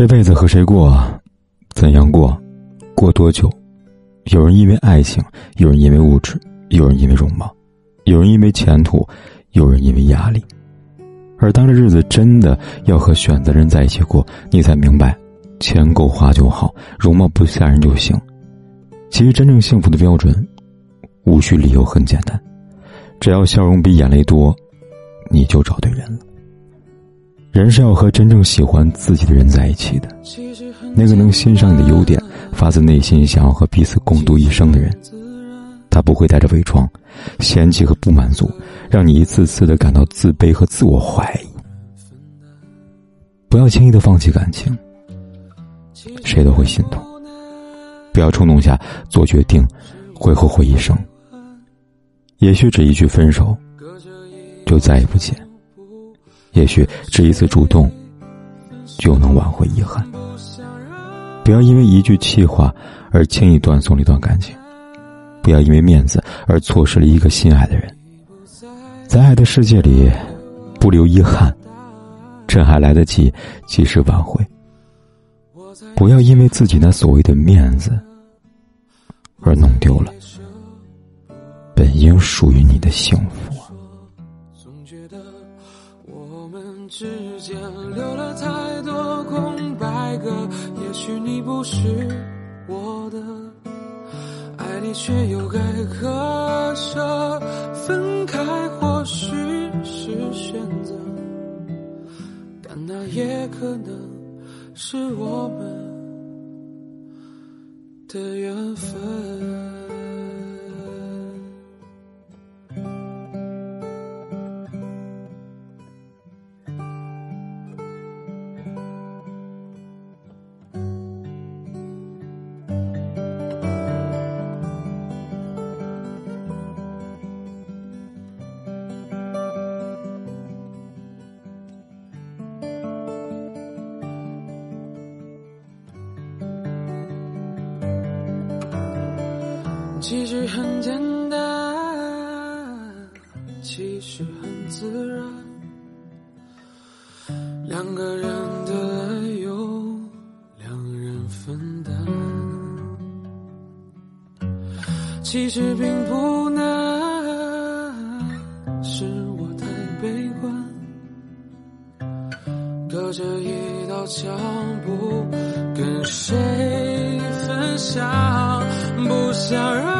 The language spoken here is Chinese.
这辈子和谁过？怎样过？过多久？有人因为爱情，有人因为物质，有人因为容貌，有人因为前途，有人因为压力。而当这日子真的要和选择人在一起过，你才明白，钱够花就好，容貌不吓人就行。其实真正幸福的标准，无需理由，很简单，只要笑容比眼泪多，你就找对人了。人是要和真正喜欢自己的人在一起的，那个能欣赏你的优点，发自内心想要和彼此共度一生的人，他不会带着伪装、嫌弃和不满足，让你一次次的感到自卑和自我怀疑。不要轻易的放弃感情，谁都会心痛。不要冲动下做决定，会后悔一生。也许只一句分手，就再也不见。也许这一次主动，就能挽回遗憾。不要因为一句气话而轻易断送了一段感情，不要因为面子而错失了一个心爱的人。在爱的世界里，不留遗憾，趁还来得及及时挽回。不要因为自己那所谓的面子，而弄丢了本应属于你的幸福。时间留了太多空白格，也许你不是我的，爱你却又该割舍，分开或许是选择，但那也可能是我们的缘分。其实很简单，其实很自然，两个人的爱由两人分担，其实并不难，是我太悲观，隔着一道墙不跟谁分享，不想让。